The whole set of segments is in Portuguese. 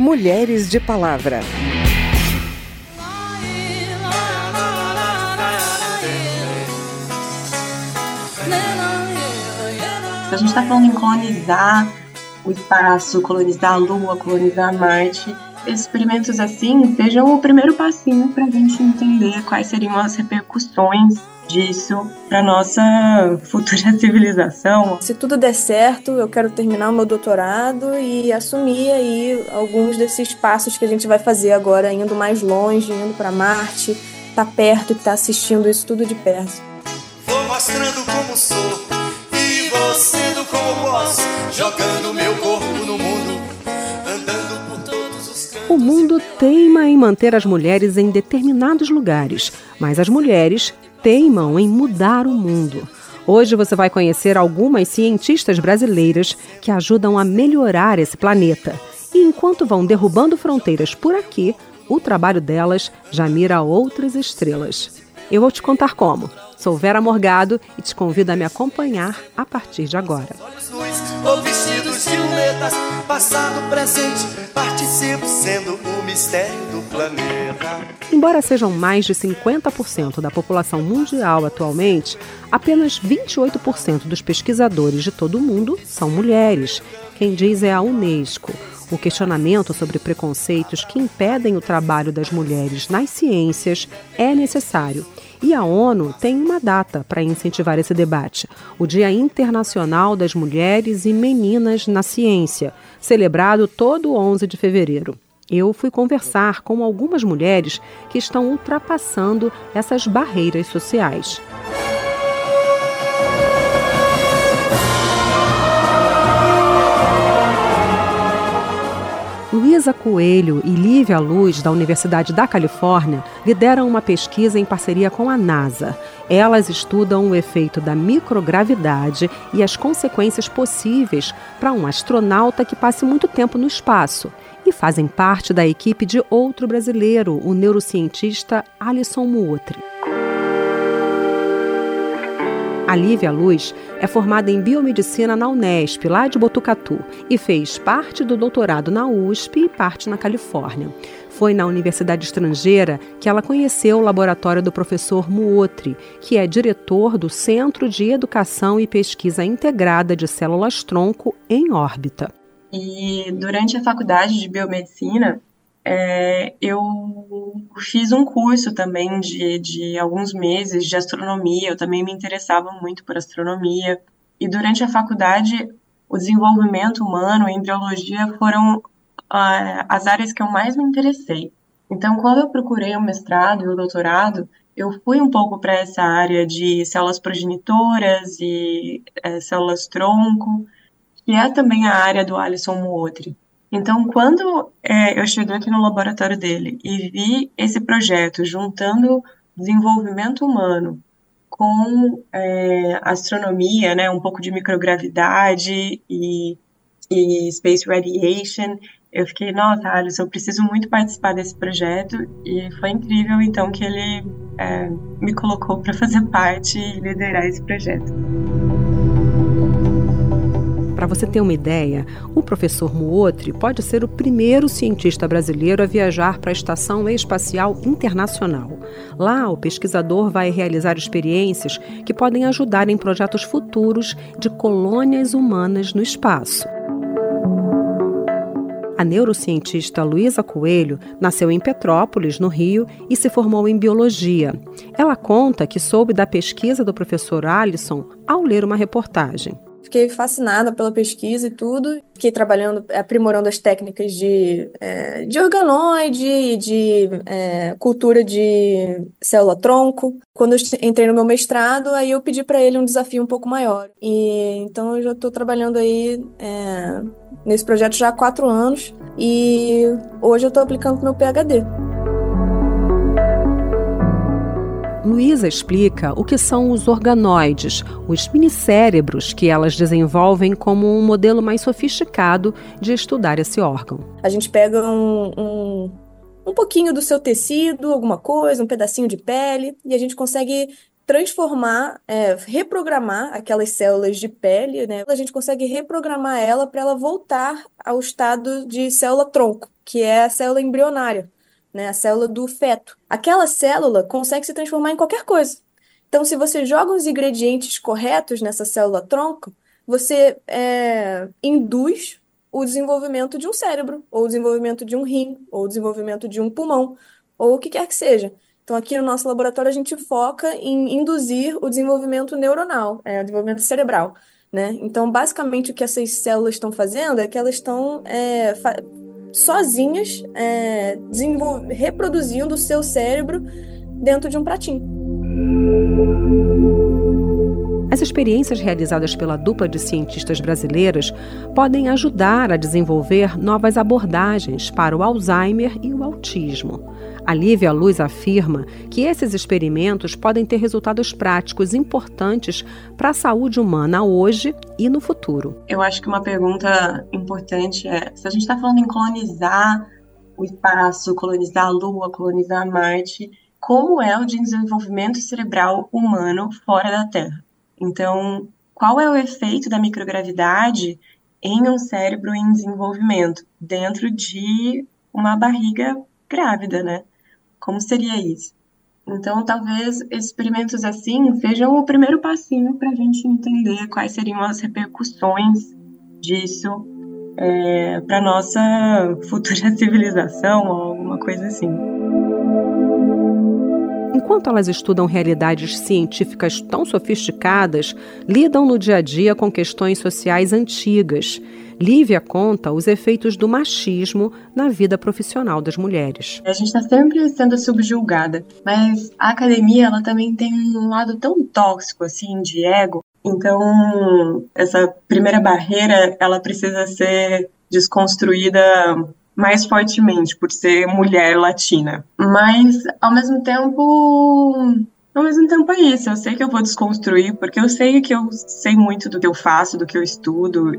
Mulheres de Palavra. A gente está falando em colonizar o espaço, colonizar a Lua, colonizar Marte. Experimentos assim sejam o primeiro passinho para a gente entender quais seriam as repercussões disso para nossa futura civilização. Se tudo der certo, eu quero terminar o meu doutorado e assumir aí alguns desses passos que a gente vai fazer agora, indo mais longe, indo para Marte, tá perto e tá assistindo isso tudo de perto. Vou mostrando como sou e vou sendo como posso, jogando meu corpo no mundo, andando por todos os cantos. O mundo teima em manter as mulheres em determinados lugares, mas as mulheres teimam em mudar o mundo. Hoje você vai conhecer algumas cientistas brasileiras que ajudam a melhorar esse planeta. E enquanto vão derrubando fronteiras por aqui, o trabalho delas já mira outras estrelas. Eu vou te contar como. Sou Vera Morgado e te convido a me acompanhar a partir de agora. Olhos luz ou vestidos de lunetas, passado, presente, participo sendo mistério do planeta. Embora sejam mais de 50% da população mundial atualmente, apenas 28% dos pesquisadores de todo o mundo são mulheres. Quem diz é a Unesco. O questionamento sobre preconceitos que impedem o trabalho das mulheres nas ciências é necessário. E a ONU tem uma data para incentivar esse debate: o Dia Internacional das Mulheres e Meninas na Ciência, celebrado todo 11 de fevereiro. Eu fui conversar com algumas mulheres que estão ultrapassando essas barreiras sociais. Luísa Coelho e Lívia Luz, da Universidade da Califórnia, lideram uma pesquisa em parceria com a NASA. Elas estudam o efeito da microgravidade e as consequências possíveis para um astronauta que passe muito tempo no espaço. E fazem parte da equipe de outro brasileiro, o neurocientista Alisson Muotri. A Lívia Luz é formada em biomedicina na Unesp, lá de Botucatu, e fez parte do doutorado na USP e parte na Califórnia. Foi na universidade estrangeira que ela conheceu o laboratório do professor Muotri, que é diretor do Centro de Educação e Pesquisa Integrada de Células-Tronco em órbita. E durante a faculdade de biomedicina, é, eu fiz um curso também de, de alguns meses de astronomia, eu também me interessava muito por astronomia. E durante a faculdade, o desenvolvimento humano e embriologia foram uh, as áreas que eu mais me interessei. Então, quando eu procurei o mestrado e o doutorado, eu fui um pouco para essa área de células progenitoras e é, células tronco, que é também a área do Alisson Muotri. Então, quando é, eu cheguei aqui no laboratório dele e vi esse projeto juntando desenvolvimento humano com é, astronomia, né, um pouco de microgravidade e, e space radiation, eu fiquei, nossa, Alisson, eu preciso muito participar desse projeto e foi incrível então que ele é, me colocou para fazer parte e liderar esse projeto. Para você ter uma ideia, o professor Muotri pode ser o primeiro cientista brasileiro a viajar para a Estação Espacial Internacional. Lá, o pesquisador vai realizar experiências que podem ajudar em projetos futuros de colônias humanas no espaço. A neurocientista Luísa Coelho nasceu em Petrópolis, no Rio, e se formou em biologia. Ela conta que soube da pesquisa do professor Alisson ao ler uma reportagem. Fiquei fascinada pela pesquisa e tudo. Fiquei trabalhando, aprimorando as técnicas de, é, de organoide de é, cultura de célula-tronco. Quando eu entrei no meu mestrado, aí eu pedi para ele um desafio um pouco maior. E então eu já estou trabalhando aí é, nesse projeto já há quatro anos e hoje eu estou aplicando meu PhD. Luísa explica o que são os organoides, os minicérebros que elas desenvolvem como um modelo mais sofisticado de estudar esse órgão. A gente pega um, um, um pouquinho do seu tecido, alguma coisa, um pedacinho de pele, e a gente consegue transformar, é, reprogramar aquelas células de pele, né? A gente consegue reprogramar ela para ela voltar ao estado de célula-tronco, que é a célula embrionária, né? A célula do feto. Aquela célula consegue se transformar em qualquer coisa. Então, se você joga os ingredientes corretos nessa célula-tronco, você é, induz o desenvolvimento de um cérebro, ou o desenvolvimento de um rim, ou o desenvolvimento de um pulmão, ou o que quer que seja. Então, aqui no nosso laboratório, a gente foca em induzir o desenvolvimento neuronal, é, o desenvolvimento cerebral. Né? Então, basicamente, o que essas células estão fazendo é que elas estão é, sozinhas é, reproduzindo o seu cérebro dentro de um pratinho. As experiências realizadas pela dupla de cientistas brasileiras podem ajudar a desenvolver novas abordagens para o Alzheimer e o autismo. A Lívia Luz afirma que esses experimentos podem ter resultados práticos importantes para a saúde humana hoje e no futuro. Eu acho que uma pergunta importante é: se a gente está falando em colonizar o espaço, colonizar a Lua, colonizar Marte, como é o desenvolvimento cerebral humano fora da Terra? Então, qual é o efeito da microgravidade em um cérebro em desenvolvimento dentro de uma barriga grávida, né? Como seria isso? Então, talvez experimentos assim sejam o primeiro passinho para a gente entender quais seriam as repercussões disso é, para nossa futura civilização ou alguma coisa assim. Enquanto elas estudam realidades científicas tão sofisticadas, lidam no dia a dia com questões sociais antigas. Lívia conta os efeitos do machismo na vida profissional das mulheres. A gente está sempre sendo subjulgada, mas a academia ela também tem um lado tão tóxico assim de ego. Então essa primeira barreira ela precisa ser desconstruída mais fortemente por ser mulher latina. Mas, ao mesmo tempo, ao mesmo tempo é isso. Eu sei que eu vou desconstruir, porque eu sei que eu sei muito do que eu faço, do que eu estudo.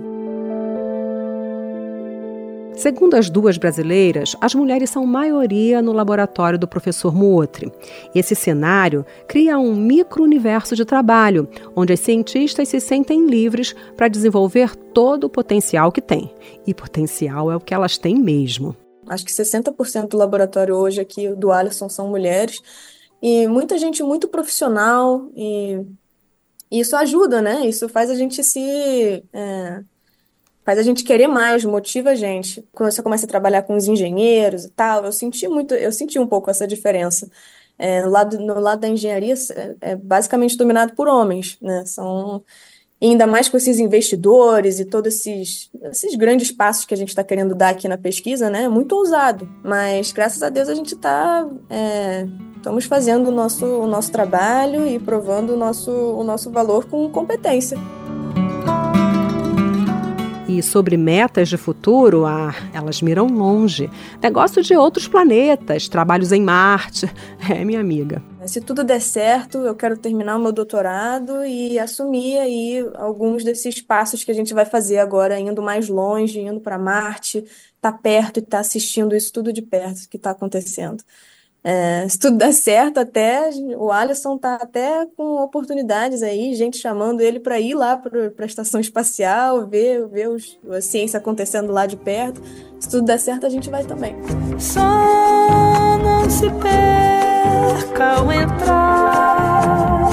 Segundo as duas brasileiras, as mulheres são maioria no laboratório do professor Muotri. Esse cenário cria um micro-universo de trabalho, onde as cientistas se sentem livres para desenvolver todo o potencial que têm. E potencial é o que elas têm mesmo. Acho que 60% do laboratório hoje aqui do Alisson são mulheres. E muita gente muito profissional e isso ajuda, né? Isso faz a gente se é faz a gente querer mais, motiva a gente. Quando você começa a trabalhar com os engenheiros e tal, eu senti muito, eu senti um pouco essa diferença. É, no, lado, no lado da engenharia é, é basicamente dominado por homens, né? São ainda mais com esses investidores e todos esses, esses grandes passos que a gente está querendo dar aqui na pesquisa, né? Muito ousado. Mas graças a Deus a gente está é, estamos fazendo o nosso, o nosso trabalho e provando o nosso, o nosso valor com competência. E sobre metas de futuro, ah, elas miram longe. Negócio de outros planetas, trabalhos em Marte. É, minha amiga. Se tudo der certo, eu quero terminar o meu doutorado e assumir aí alguns desses passos que a gente vai fazer agora, indo mais longe, indo para Marte, tá perto e tá assistindo isso tudo de perto que está acontecendo. É, se tudo der certo, até o Alisson tá até com oportunidades aí, gente chamando ele para ir lá para a estação espacial, ver, ver os, a ciência acontecendo lá de perto. Se tudo der certo, a gente vai também. Só não se perca ao entrar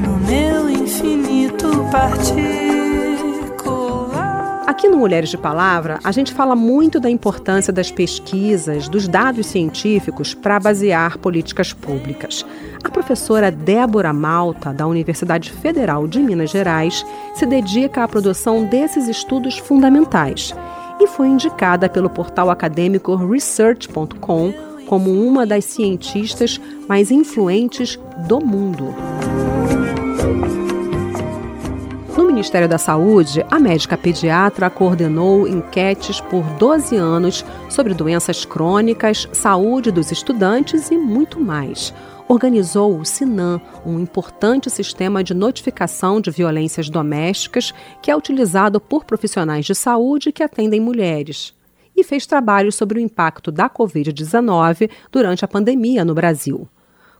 no meu infinito partir. Aqui no Mulheres de Palavra, a gente fala muito da importância das pesquisas, dos dados científicos para basear políticas públicas. A professora Débora Malta, da Universidade Federal de Minas Gerais, se dedica à produção desses estudos fundamentais e foi indicada pelo portal acadêmico Research.com como uma das cientistas mais influentes do mundo. Ministério da Saúde, a médica pediatra coordenou enquetes por 12 anos sobre doenças crônicas, saúde dos estudantes e muito mais. Organizou o SINAM, um importante sistema de notificação de violências domésticas que é utilizado por profissionais de saúde que atendem mulheres. E fez trabalhos sobre o impacto da Covid-19 durante a pandemia no Brasil.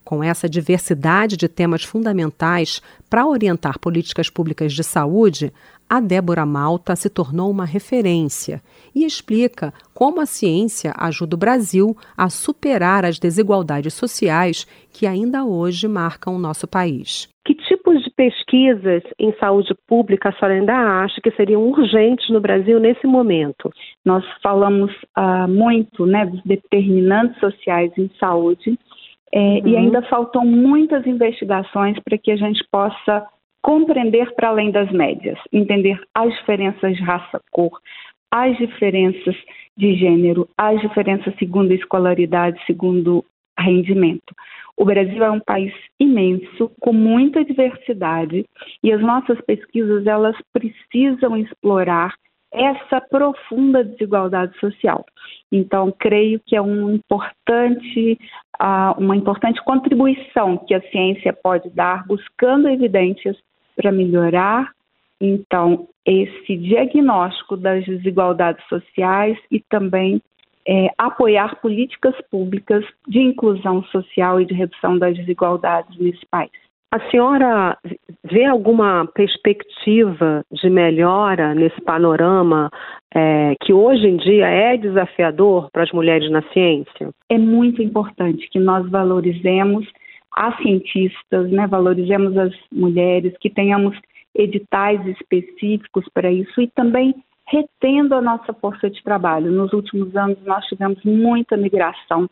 Com essa diversidade de temas fundamentais para orientar políticas públicas de saúde, a Débora Malta se tornou uma referência e explica como a ciência ajuda o Brasil a superar as desigualdades sociais que ainda hoje marcam o nosso país. Que tipos de pesquisas em saúde pública a senhora ainda acha que seriam urgentes no Brasil nesse momento? Nós falamos uh, muito né, dos determinantes sociais em saúde é, uhum. E ainda faltam muitas investigações para que a gente possa compreender para além das médias, entender as diferenças de raça-cor, as diferenças de gênero, as diferenças segundo escolaridade, segundo rendimento. O Brasil é um país imenso, com muita diversidade, e as nossas pesquisas elas precisam explorar essa profunda desigualdade social. Então, creio que é um importante, uh, uma importante contribuição que a ciência pode dar, buscando evidências para melhorar, então, esse diagnóstico das desigualdades sociais e também é, apoiar políticas públicas de inclusão social e de redução das desigualdades nesse país. A senhora vê alguma perspectiva de melhora nesse panorama é, que hoje em dia é desafiador para as mulheres na ciência? É muito importante que nós valorizemos as cientistas, né, valorizemos as mulheres, que tenhamos editais específicos para isso e também retendo a nossa força de trabalho. Nos últimos anos, nós tivemos muita migração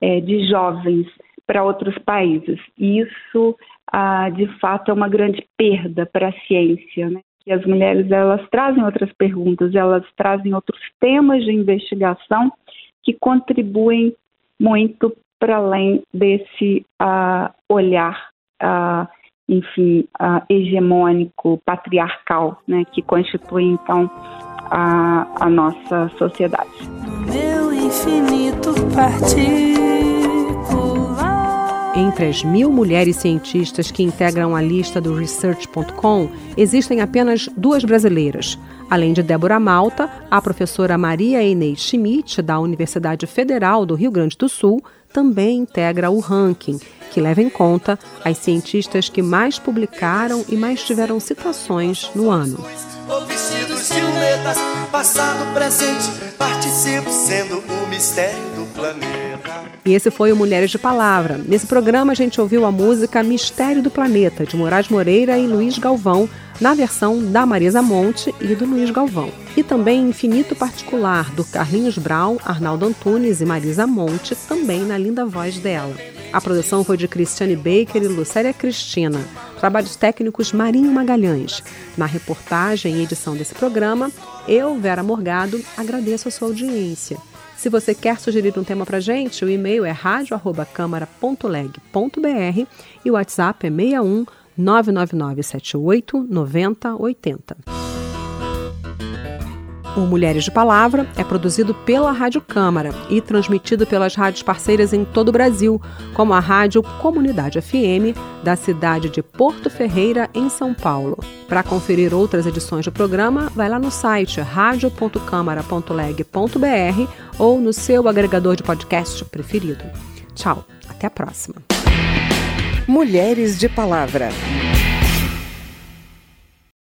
é, de jovens para outros países. Isso, ah, de fato, é uma grande perda para a ciência. Né? As mulheres elas trazem outras perguntas, elas trazem outros temas de investigação que contribuem muito para além desse ah, olhar, ah, enfim, hegemônico, patriarcal, né, que constitui então a, a nossa sociedade. Meu infinito entre as mil mulheres cientistas que integram a lista do Research.com, existem apenas duas brasileiras. Além de Débora Malta, a professora Maria Inês Schmidt, da Universidade Federal do Rio Grande do Sul, também integra o ranking, que leva em conta as cientistas que mais publicaram e mais tiveram citações no ano. passado, presente, participo sendo o mistério do planeta. E esse foi o Mulheres de Palavra. Nesse programa a gente ouviu a música Mistério do Planeta, de Moraes Moreira e Luiz Galvão, na versão da Marisa Monte e do Luiz Galvão. E também Infinito Particular, do Carlinhos Brown, Arnaldo Antunes e Marisa Monte, também na linda voz dela. A produção foi de Cristiane Baker e Lucélia Cristina. Trabalhos técnicos Marinho Magalhães. Na reportagem e edição desse programa, eu, Vera Morgado, agradeço a sua audiência. Se você quer sugerir um tema para gente, o e-mail é radio@câmara.leg.br e o WhatsApp é 61 99978 9080. O Mulheres de Palavra é produzido pela Rádio Câmara e transmitido pelas rádios parceiras em todo o Brasil, como a Rádio Comunidade FM da cidade de Porto Ferreira, em São Paulo. Para conferir outras edições do programa, vai lá no site radio.câmara.leg.br ou no seu agregador de podcast preferido. Tchau, até a próxima. Mulheres de Palavra.